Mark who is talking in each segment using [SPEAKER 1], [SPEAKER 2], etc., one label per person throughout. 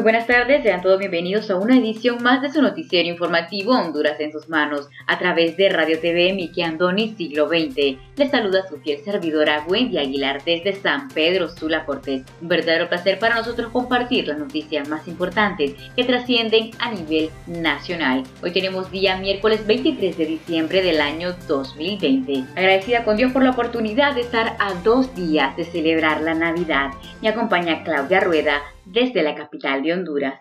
[SPEAKER 1] Muy buenas tardes, sean todos bienvenidos a una edición más de su noticiero informativo Honduras en sus manos, a través de Radio TV Miki Andoni Siglo XX. Les saluda su fiel servidora Wendy Aguilar desde San Pedro Sula Cortés. Un verdadero placer para nosotros compartir las noticias más importantes que trascienden a nivel nacional. Hoy tenemos día miércoles 23 de diciembre del año 2020. Agradecida con Dios por la oportunidad de estar a dos días de celebrar la Navidad. Me acompaña Claudia Rueda desde la capital de Honduras.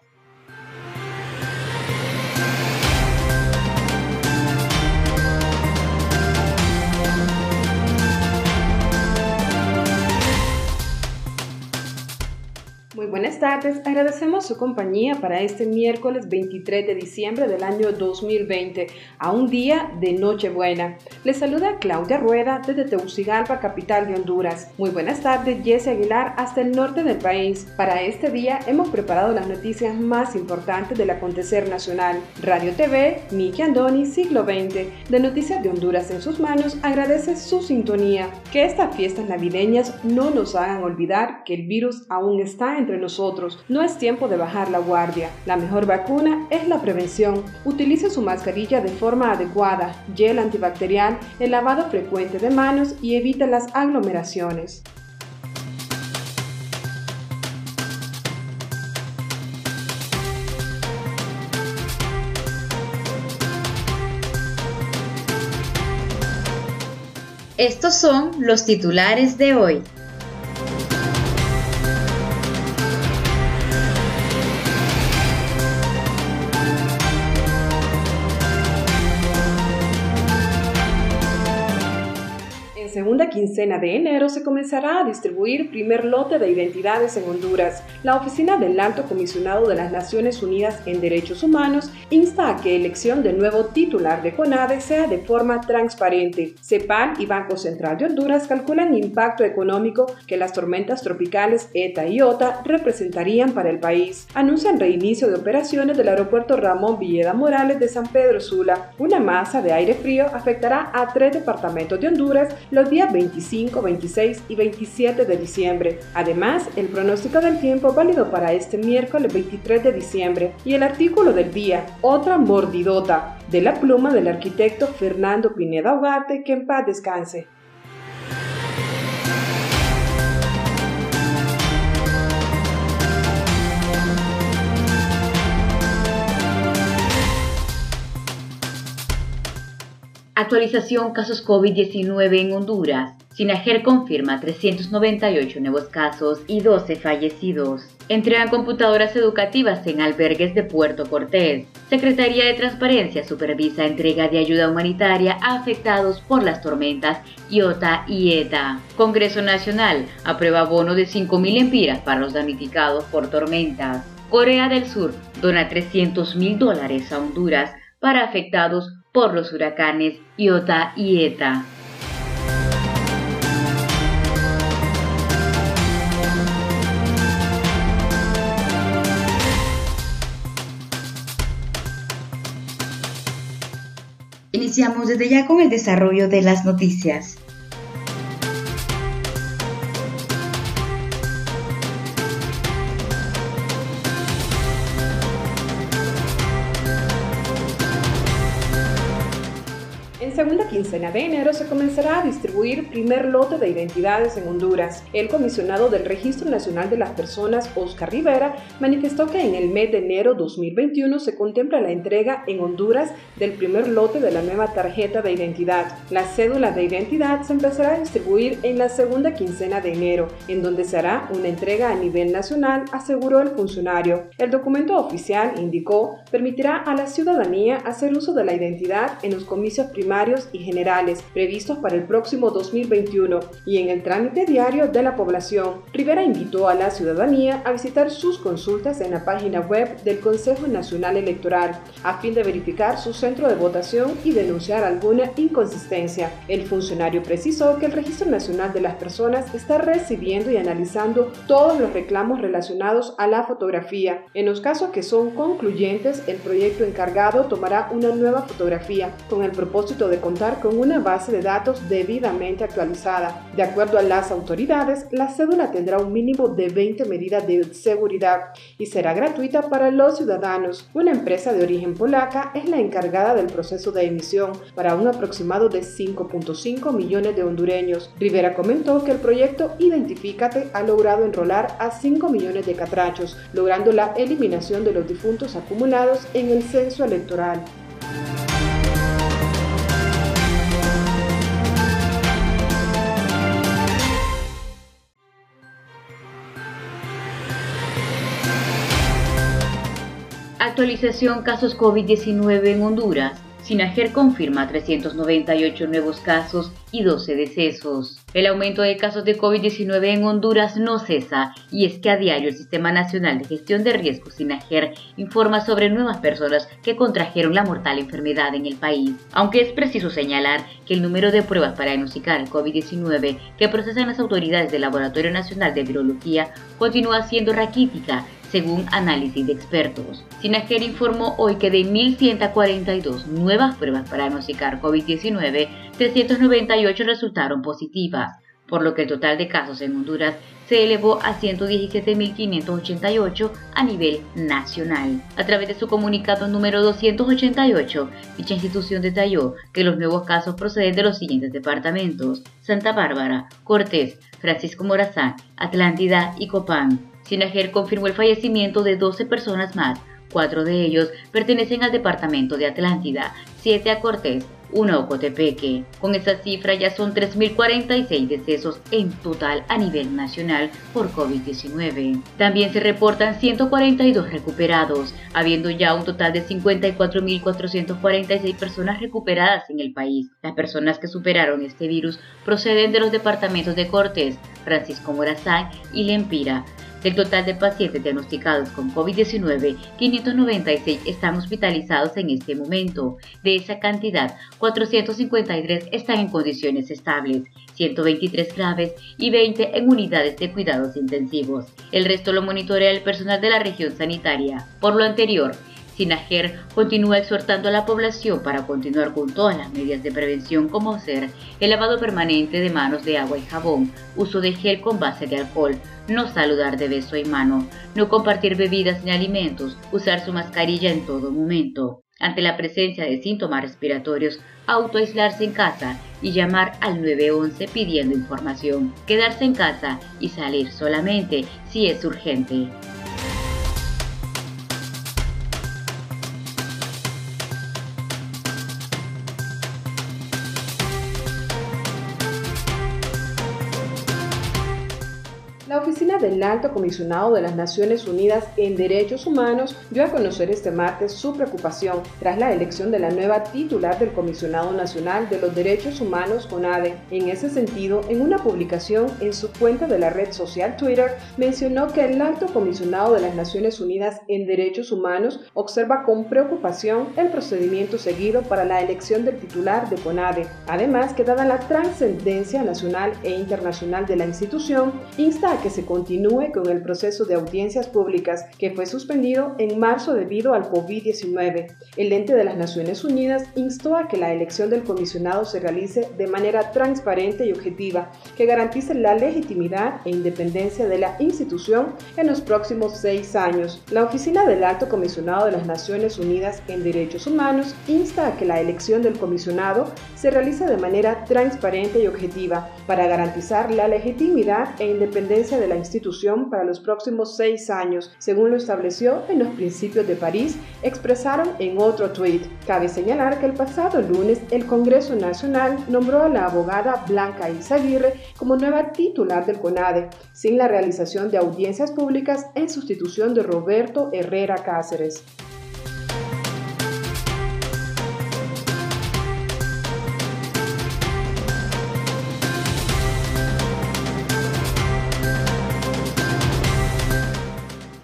[SPEAKER 2] Muy buenas tardes, agradecemos su compañía para este miércoles 23 de diciembre del año 2020, a un día de Nochebuena. Les saluda Claudia Rueda desde Tegucigalpa, capital de Honduras. Muy buenas tardes, Jesse Aguilar, hasta el norte del país. Para este día hemos preparado las noticias más importantes del acontecer nacional. Radio TV, Miki Andoni, siglo XX, de Noticias de Honduras en sus manos, agradece su sintonía. Que estas fiestas navideñas no nos hagan olvidar que el virus aún está en nosotros. No es tiempo de bajar la guardia. La mejor vacuna es la prevención. Utilice su mascarilla de forma adecuada, gel antibacterial, el lavado frecuente de manos y evite las aglomeraciones.
[SPEAKER 1] Estos son los titulares de hoy.
[SPEAKER 2] Segunda quincena de enero se comenzará a distribuir primer lote de identidades en Honduras. La Oficina del Alto Comisionado de las Naciones Unidas en Derechos Humanos insta a que elección del nuevo titular de CONADE sea de forma transparente. CEPAL y Banco Central de Honduras calculan impacto económico que las tormentas tropicales ETA y OTA representarían para el país. Anuncian reinicio de operaciones del aeropuerto Ramón Villeda Morales de San Pedro Sula. Una masa de aire frío afectará a tres departamentos de Honduras los días 25, 26 y 27 de diciembre. Además, el pronóstico del tiempo válido para este miércoles 23 de diciembre y el artículo del día, otra mordidota, de la pluma del arquitecto Fernando Pineda Ugarte, que en paz descanse.
[SPEAKER 1] Actualización casos COVID-19 en Honduras. Sinajer confirma 398 nuevos casos y 12 fallecidos. Entregan computadoras educativas en albergues de Puerto Cortés. Secretaría de Transparencia supervisa entrega de ayuda humanitaria a afectados por las tormentas Iota y ETA. Congreso Nacional aprueba bono de 5.000 empiras para los damnificados por tormentas. Corea del Sur dona 300 mil dólares a Honduras para afectados por los huracanes Iota y Eta. Iniciamos desde ya con el desarrollo de las noticias.
[SPEAKER 2] Segunda quincena de enero se comenzará a distribuir primer lote de identidades en Honduras. El comisionado del Registro Nacional de las Personas, Oscar Rivera, manifestó que en el mes de enero 2021 se contempla la entrega en Honduras del primer lote de la nueva tarjeta de identidad. La cédula de identidad se empezará a distribuir en la segunda quincena de enero, en donde se hará una entrega a nivel nacional, aseguró el funcionario. El documento oficial, indicó, permitirá a la ciudadanía hacer uso de la identidad en los comicios primarios ordinarios y generales previstos para el próximo 2021 y en el trámite diario de la población. Rivera invitó a la ciudadanía a visitar sus consultas en la página web del Consejo Nacional Electoral a fin de verificar su centro de votación y denunciar alguna inconsistencia. El funcionario precisó que el Registro Nacional de las Personas está recibiendo y analizando todos los reclamos relacionados a la fotografía. En los casos que son concluyentes, el proyecto encargado tomará una nueva fotografía con el propósito de contar con una base de datos debidamente actualizada. De acuerdo a las autoridades, la cédula tendrá un mínimo de 20 medidas de seguridad y será gratuita para los ciudadanos. Una empresa de origen polaca es la encargada del proceso de emisión para un aproximado de 5.5 millones de hondureños. Rivera comentó que el proyecto Identifícate ha logrado enrolar a 5 millones de catrachos, logrando la eliminación de los difuntos acumulados en el censo electoral.
[SPEAKER 1] Actualización casos COVID-19 en Honduras. Sinajer confirma 398 nuevos casos y 12 decesos. El aumento de casos de COVID-19 en Honduras no cesa y es que a diario el Sistema Nacional de Gestión de Riesgos Sinajer informa sobre nuevas personas que contrajeron la mortal enfermedad en el país. Aunque es preciso señalar que el número de pruebas para diagnosticar el COVID-19 que procesan las autoridades del Laboratorio Nacional de Virología continúa siendo raquítica según análisis de expertos. Sinajer informó hoy que de 1.142 nuevas pruebas para diagnosticar COVID-19, 398 resultaron positivas, por lo que el total de casos en Honduras se elevó a 117.588 a nivel nacional. A través de su comunicado número 288, dicha institución detalló que los nuevos casos proceden de los siguientes departamentos: Santa Bárbara, Cortés, Francisco Morazán, Atlántida y Copán. Sinajer confirmó el fallecimiento de 12 personas más, cuatro de ellos pertenecen al departamento de Atlántida, siete a Cortés, uno a Ocotepeque. Con esa cifra ya son 3.046 decesos en total a nivel nacional por COVID-19. También se reportan 142 recuperados, habiendo ya un total de 54.446 personas recuperadas en el país. Las personas que superaron este virus proceden de los departamentos de Cortés, Francisco Morazán y Lempira. Del total de pacientes diagnosticados con COVID-19, 596 están hospitalizados en este momento. De esa cantidad, 453 están en condiciones estables, 123 graves y 20 en unidades de cuidados intensivos. El resto lo monitorea el personal de la región sanitaria. Por lo anterior, Sinajer continúa exhortando a la población para continuar con todas las medidas de prevención como ser el lavado permanente de manos de agua y jabón, uso de gel con base de alcohol, no saludar de beso y mano, no compartir bebidas ni alimentos, usar su mascarilla en todo momento. Ante la presencia de síntomas respiratorios, autoaislarse en casa y llamar al 911 pidiendo información. Quedarse en casa y salir solamente si es urgente.
[SPEAKER 2] Oficina del Alto Comisionado de las Naciones Unidas en Derechos Humanos dio a conocer este martes su preocupación tras la elección de la nueva titular del Comisionado Nacional de los Derechos Humanos, CONADE. En ese sentido, en una publicación en su cuenta de la red social Twitter, mencionó que el Alto Comisionado de las Naciones Unidas en Derechos Humanos observa con preocupación el procedimiento seguido para la elección del titular de CONADE. Además, que dada la trascendencia nacional e internacional de la institución, insta a que se continúe con el proceso de audiencias públicas que fue suspendido en marzo debido al COVID-19. El ente de las Naciones Unidas instó a que la elección del comisionado se realice de manera transparente y objetiva, que garantice la legitimidad e independencia de la institución en los próximos seis años. La Oficina del Alto Comisionado de las Naciones Unidas en Derechos Humanos insta a que la elección del comisionado se realice de manera transparente y objetiva para garantizar la legitimidad e independencia de la institución para los próximos seis años, según lo estableció en los principios de París, expresaron en otro tuit. Cabe señalar que el pasado lunes el Congreso Nacional nombró a la abogada Blanca Izaguirre como nueva titular del CONADE, sin la realización de audiencias públicas en sustitución de Roberto Herrera Cáceres.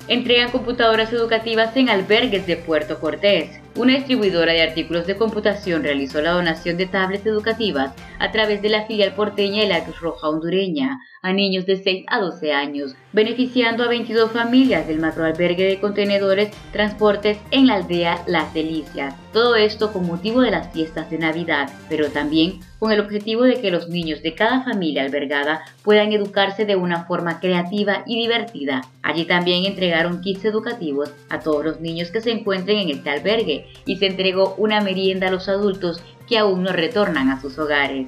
[SPEAKER 1] Entregan computadoras educativas en albergues de Puerto Cortés. Una distribuidora de artículos de computación realizó la donación de tablets educativas a través de la filial porteña de la Cruz Roja hondureña a niños de 6 a 12 años, beneficiando a 22 familias del macroalbergue de contenedores transportes en la aldea Las Delicias. Todo esto con motivo de las fiestas de Navidad, pero también con el objetivo de que los niños de cada familia albergada puedan educarse de una forma creativa y divertida. Allí también entregaron kits educativos a todos los niños que se encuentren en este albergue y se entregó una merienda a los adultos que aún no retornan a sus hogares.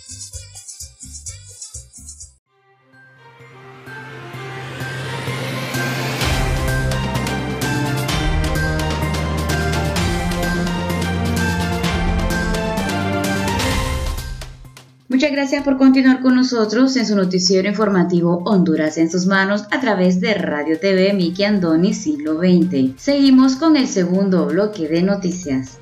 [SPEAKER 1] Muchas gracias por continuar con nosotros en su noticiero informativo Honduras en sus manos a través de Radio TV Miki Andoni Siglo XX. Seguimos con el segundo bloque de noticias.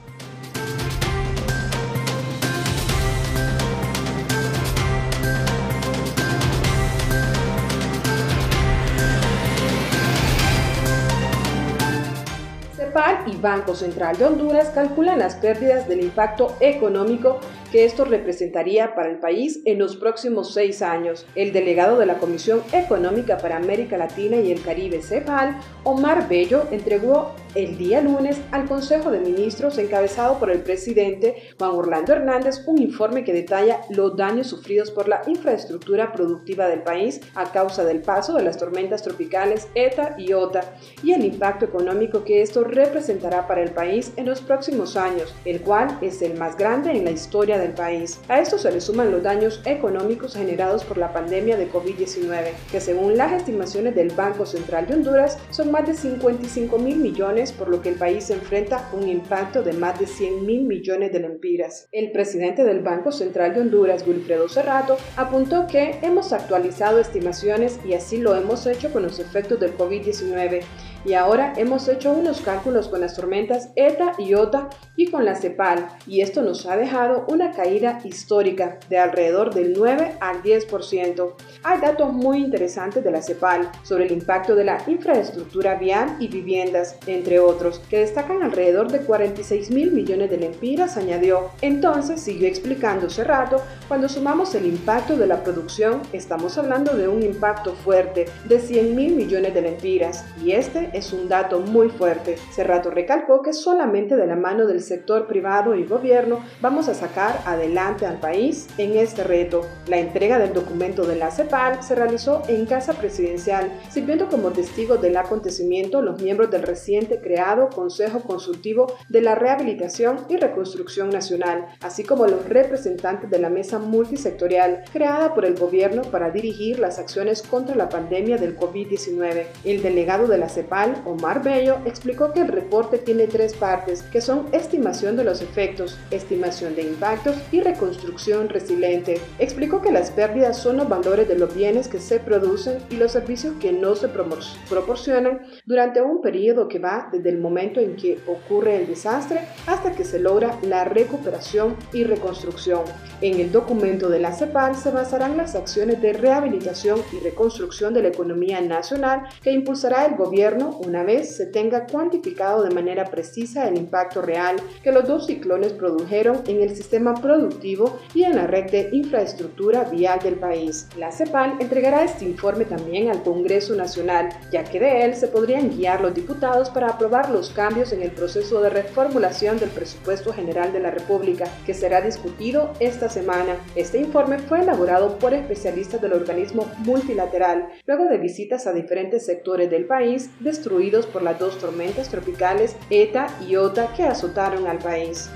[SPEAKER 2] CEPAL y Banco Central de Honduras calculan las pérdidas del impacto económico que esto representaría para el país en los próximos seis años. El delegado de la Comisión Económica para América Latina y el Caribe, CEPAL, Omar Bello, entregó el día lunes al Consejo de Ministros, encabezado por el presidente Juan Orlando Hernández, un informe que detalla los daños sufridos por la infraestructura productiva del país a causa del paso de las tormentas tropicales ETA y OTA y el impacto económico que esto representará para el país en los próximos años, el cual es el más grande en la historia del país. A esto se le suman los daños económicos generados por la pandemia de COVID-19, que según las estimaciones del Banco Central de Honduras son más de 55 mil millones, por lo que el país enfrenta un impacto de más de 100 mil millones de lempiras. El presidente del Banco Central de Honduras, Wilfredo Cerrato, apuntó que hemos actualizado estimaciones y así lo hemos hecho con los efectos del COVID-19 y ahora hemos hecho unos cálculos con las tormentas ETA y OTA y con la CEPAL y esto nos ha dejado una caída histórica de alrededor del 9 al 10%. Hay datos muy interesantes de la CEPAL sobre el impacto de la infraestructura vial y viviendas, entre otros, que destacan alrededor de 46 mil millones de lempiras, añadió. Entonces, siguió explicando hace rato, cuando sumamos el impacto de la producción, estamos hablando de un impacto fuerte de 100 mil millones de lempiras y este es un dato muy fuerte. Cerrato recalcó que solamente de la mano del sector privado y gobierno vamos a sacar adelante al país en este reto. La entrega del documento de la CEPAL se realizó en Casa Presidencial, sirviendo como testigo del acontecimiento los miembros del reciente creado Consejo Consultivo de la Rehabilitación y Reconstrucción Nacional, así como los representantes de la mesa multisectorial creada por el gobierno para dirigir las acciones contra la pandemia del COVID-19. El delegado de la CEPAL Omar Bello, explicó que el reporte tiene tres partes, que son estimación de los efectos, estimación de impactos y reconstrucción resiliente. Explicó que las pérdidas son los valores de los bienes que se producen y los servicios que no se proporcionan durante un periodo que va desde el momento en que ocurre el desastre hasta que se logra la recuperación y reconstrucción. En el documento de la CEPAL se basarán las acciones de rehabilitación y reconstrucción de la economía nacional que impulsará el gobierno una vez se tenga cuantificado de manera precisa el impacto real que los dos ciclones produjeron en el sistema productivo y en la red de infraestructura vial del país. La CEPAL entregará este informe también al Congreso Nacional, ya que de él se podrían guiar los diputados para aprobar los cambios en el proceso de reformulación del presupuesto general de la República, que será discutido esta semana. Este informe fue elaborado por especialistas del organismo multilateral, luego de visitas a diferentes sectores del país, destruidos por las dos tormentas tropicales ETA y OTA que azotaron al país.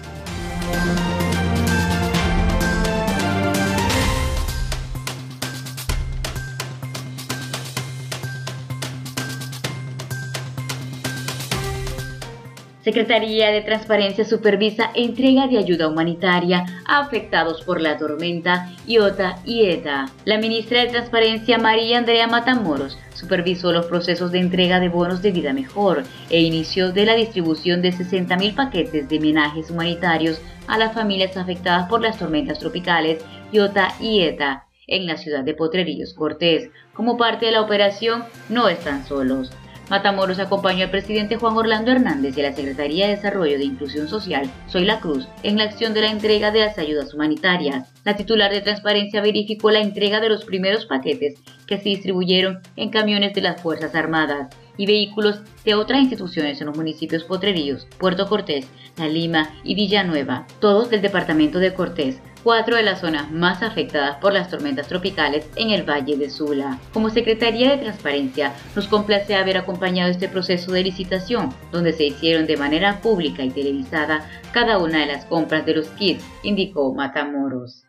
[SPEAKER 1] Secretaría de Transparencia supervisa entrega de ayuda humanitaria a afectados por la tormenta Iota y ETA. La ministra de Transparencia María Andrea Matamoros supervisó los procesos de entrega de bonos de vida mejor e inició de la distribución de 60.000 paquetes de homenajes humanitarios a las familias afectadas por las tormentas tropicales Iota y ETA en la ciudad de Potrerillos Cortés. Como parte de la operación No Están Solos. Matamoros acompañó al presidente Juan Orlando Hernández y a la Secretaría de Desarrollo de Inclusión Social, Soy la Cruz, en la acción de la entrega de las ayudas humanitarias. La titular de Transparencia verificó la entrega de los primeros paquetes que se distribuyeron en camiones de las Fuerzas Armadas y vehículos de otras instituciones en los municipios Potrerillos, Puerto Cortés, La Lima y Villanueva, todos del departamento de Cortés, cuatro de las zonas más afectadas por las tormentas tropicales en el Valle de Sula. Como Secretaría de Transparencia, nos complace haber acompañado este proceso de licitación, donde se hicieron de manera pública y televisada cada una de las compras de los kits, indicó Matamoros.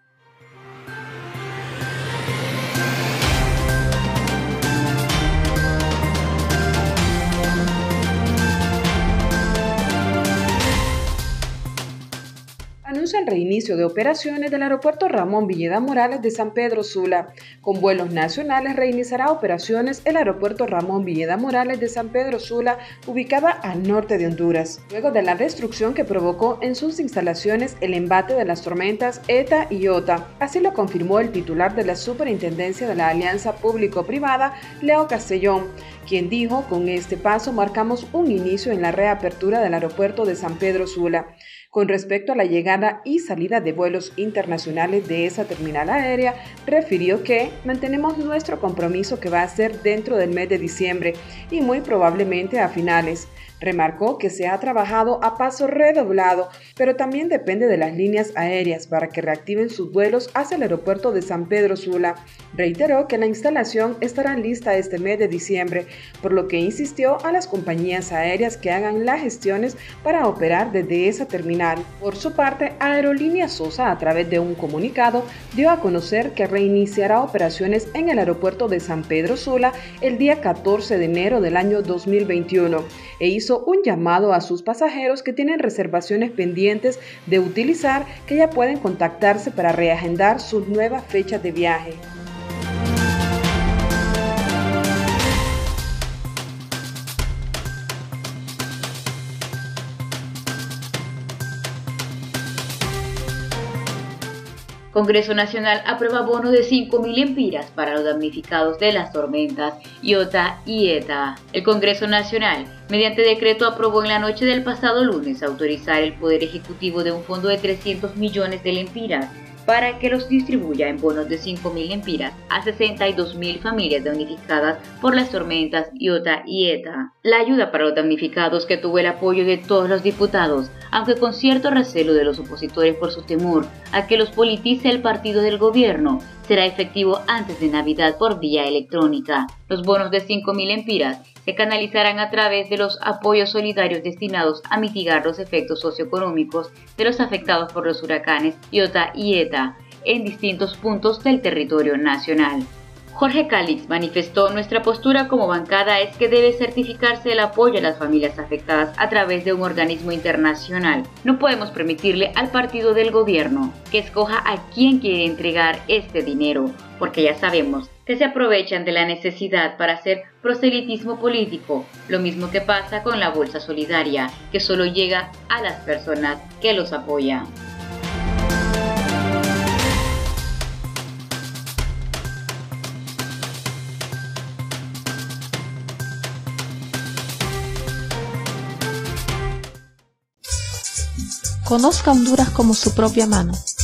[SPEAKER 2] El reinicio de operaciones del aeropuerto Ramón Villeda Morales de San Pedro Sula. Con vuelos nacionales reiniciará operaciones el aeropuerto Ramón Villeda Morales de San Pedro Sula, ubicada al norte de Honduras, luego de la destrucción que provocó en sus instalaciones el embate de las tormentas ETA y OTA. Así lo confirmó el titular de la Superintendencia de la Alianza Público-Privada, Leo Castellón, quien dijo, con este paso marcamos un inicio en la reapertura del aeropuerto de San Pedro Sula. Con respecto a la llegada y salida de vuelos internacionales de esa terminal aérea, refirió que mantenemos nuestro compromiso que va a ser dentro del mes de diciembre y muy probablemente a finales. Remarcó que se ha trabajado a paso redoblado, pero también depende de las líneas aéreas para que reactiven sus vuelos hacia el aeropuerto de San Pedro Sula. Reiteró que la instalación estará lista este mes de diciembre, por lo que insistió a las compañías aéreas que hagan las gestiones para operar desde esa terminal. Por su parte, Aerolínea Sosa, a través de un comunicado, dio a conocer que reiniciará operaciones en el aeropuerto de San Pedro Sula el día 14 de enero del año 2021 e hizo un llamado a sus pasajeros que tienen reservaciones pendientes de utilizar que ya pueden contactarse para reagendar sus nuevas fechas de viaje.
[SPEAKER 1] Congreso Nacional aprueba bono de 5.000 empiras para los damnificados de las tormentas Iota y ETA. El Congreso Nacional, mediante decreto, aprobó en la noche del pasado lunes autorizar el Poder Ejecutivo de un fondo de 300 millones de lempiras para que los distribuya en bonos de 5.000 empiras a 62.000 familias damnificadas por las tormentas Iota y ETA. La ayuda para los damnificados que tuvo el apoyo de todos los diputados, aunque con cierto recelo de los opositores por su temor a que los politice el partido del gobierno, será efectivo antes de Navidad por vía electrónica. Los bonos de 5.000 empiras se canalizarán a través de los apoyos solidarios destinados a mitigar los efectos socioeconómicos de los afectados por los huracanes Iota y Eta en distintos puntos del territorio nacional. Jorge Calix manifestó nuestra postura como bancada es que debe certificarse el apoyo a las familias afectadas a través de un organismo internacional. No podemos permitirle al partido del gobierno que escoja a quién quiere entregar este dinero, porque ya sabemos que se aprovechan de la necesidad para hacer proselitismo político, lo mismo que pasa con la bolsa solidaria, que solo llega a las personas que los apoyan.
[SPEAKER 3] Conozca Honduras como su propia mano.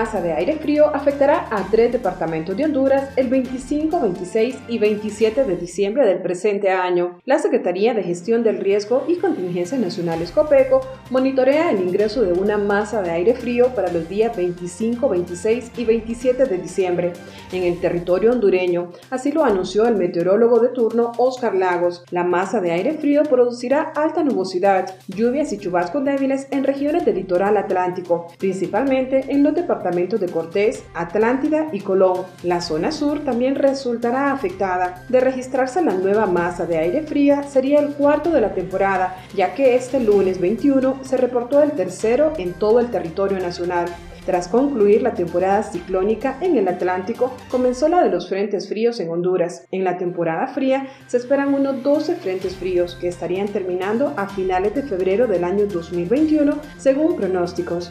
[SPEAKER 2] Masa de aire frío afectará a tres departamentos de Honduras el 25, 26 y 27 de diciembre del presente año. La Secretaría de Gestión del Riesgo y Contingencias Nacionales COPECO monitorea el ingreso de una masa de aire frío para los días 25, 26 y 27 de diciembre en el territorio hondureño. Así lo anunció el meteorólogo de turno Oscar Lagos. La masa de aire frío producirá alta nubosidad, lluvias y chubascos débiles en regiones del litoral atlántico, principalmente en los departamentos de Cortés, Atlántida y Colón. La zona sur también resultará afectada. De registrarse la nueva masa de aire fría, sería el cuarto de la temporada, ya que este lunes 21 se reportó el tercero en todo el territorio nacional. Tras concluir la temporada ciclónica en el Atlántico, comenzó la de los frentes fríos en Honduras. En la temporada fría se esperan unos 12 frentes fríos que estarían terminando a finales de febrero del año 2021, según pronósticos.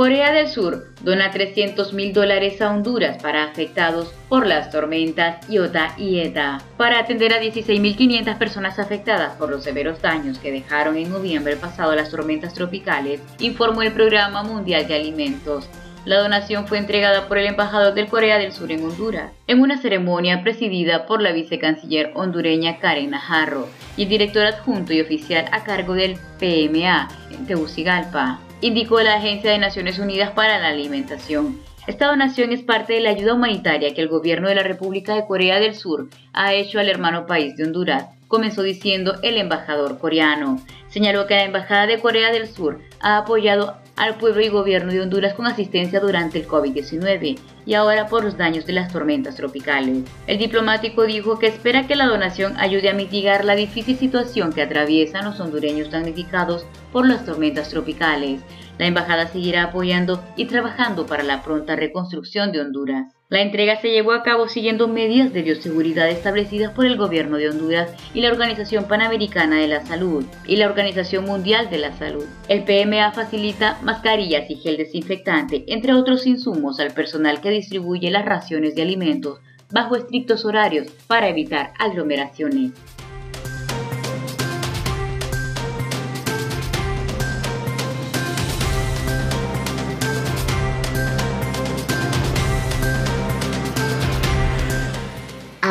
[SPEAKER 1] Corea del Sur dona 300 mil dólares a Honduras para afectados por las tormentas Iota y Eta, para atender a 16.500 personas afectadas por los severos daños que dejaron en noviembre pasado las tormentas tropicales, informó el Programa Mundial de Alimentos. La donación fue entregada por el embajador del Corea del Sur en Honduras, en una ceremonia presidida por la vicecanciller hondureña Karen Najarro y el director adjunto y oficial a cargo del PMA en Tegucigalpa indicó la Agencia de Naciones Unidas para la Alimentación. Esta donación es parte de la ayuda humanitaria que el gobierno de la República de Corea del Sur ha hecho al hermano país de Honduras, comenzó diciendo el embajador coreano. Señaló que la Embajada de Corea del Sur ha apoyado al pueblo y gobierno de Honduras con asistencia durante el COVID-19 y ahora por los daños de las tormentas tropicales. El diplomático dijo que espera que la donación ayude a mitigar la difícil situación que atraviesan los hondureños damnificados por las tormentas tropicales. La embajada seguirá apoyando y trabajando para la pronta reconstrucción de Honduras. La entrega se llevó a cabo siguiendo medidas de bioseguridad establecidas por el gobierno de Honduras y la Organización Panamericana de la Salud y la Organización Mundial de la Salud. El PMA facilita mascarillas y gel desinfectante, entre otros insumos al personal que distribuye las raciones de alimentos bajo estrictos horarios para evitar aglomeraciones.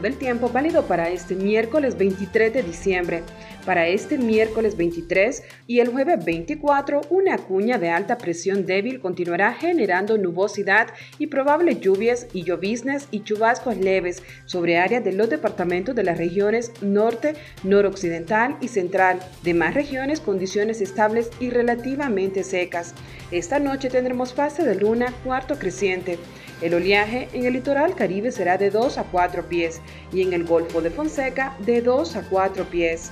[SPEAKER 2] Del tiempo válido para este miércoles 23 de diciembre. Para este miércoles 23 y el jueves 24, una cuña de alta presión débil continuará generando nubosidad y probables lluvias y lloviznas y chubascos leves sobre áreas de los departamentos de las regiones norte, noroccidental y central. Demás regiones condiciones estables y relativamente secas. Esta noche tendremos fase de luna cuarto creciente. El oleaje en el litoral caribe será de 2 a 4 pies y en el Golfo de Fonseca de 2 a 4 pies.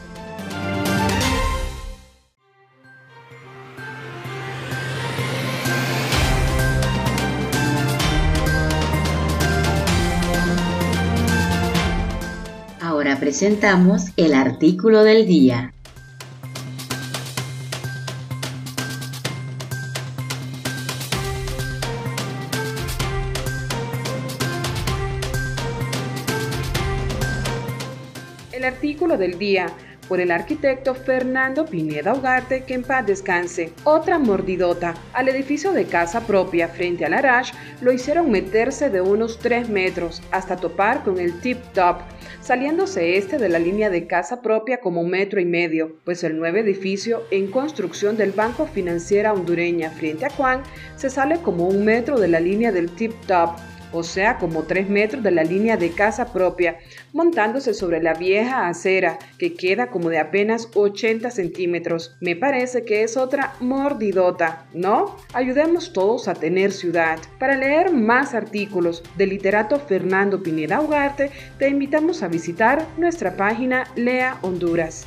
[SPEAKER 1] Ahora presentamos el artículo del día.
[SPEAKER 2] Del día por el arquitecto Fernando Pineda Ugarte, que en paz descanse. Otra mordidota. Al edificio de casa propia frente al Arash lo hicieron meterse de unos 3 metros hasta topar con el tip top, saliéndose este de la línea de casa propia como un metro y medio, pues el nuevo edificio en construcción del Banco Financiera Hondureña frente a Juan se sale como un metro de la línea del tip top o sea, como 3 metros de la línea de casa propia, montándose sobre la vieja acera, que queda como de apenas 80 centímetros. Me parece que es otra mordidota, ¿no? Ayudemos todos a tener ciudad. Para leer más artículos del literato Fernando Pineda Ugarte, te invitamos a visitar nuestra página Lea Honduras.